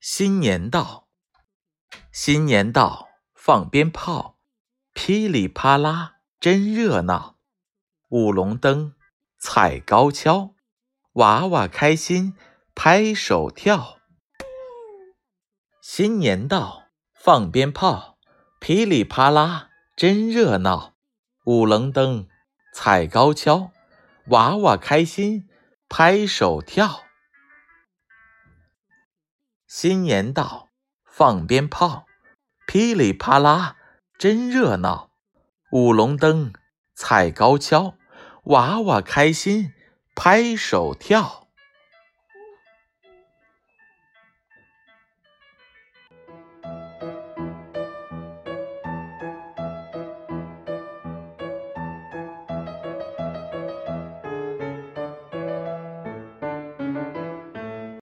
新年到，新年到，放鞭炮，噼里啪啦，真热闹。舞龙灯，踩高跷，娃娃开心，拍手跳。新年到，放鞭炮，噼里啪啦，真热闹。舞龙灯，踩高跷，娃娃开心，拍手跳。新年到，放鞭炮，噼里啪啦，真热闹。舞龙灯，踩高跷，娃娃开心，拍手跳。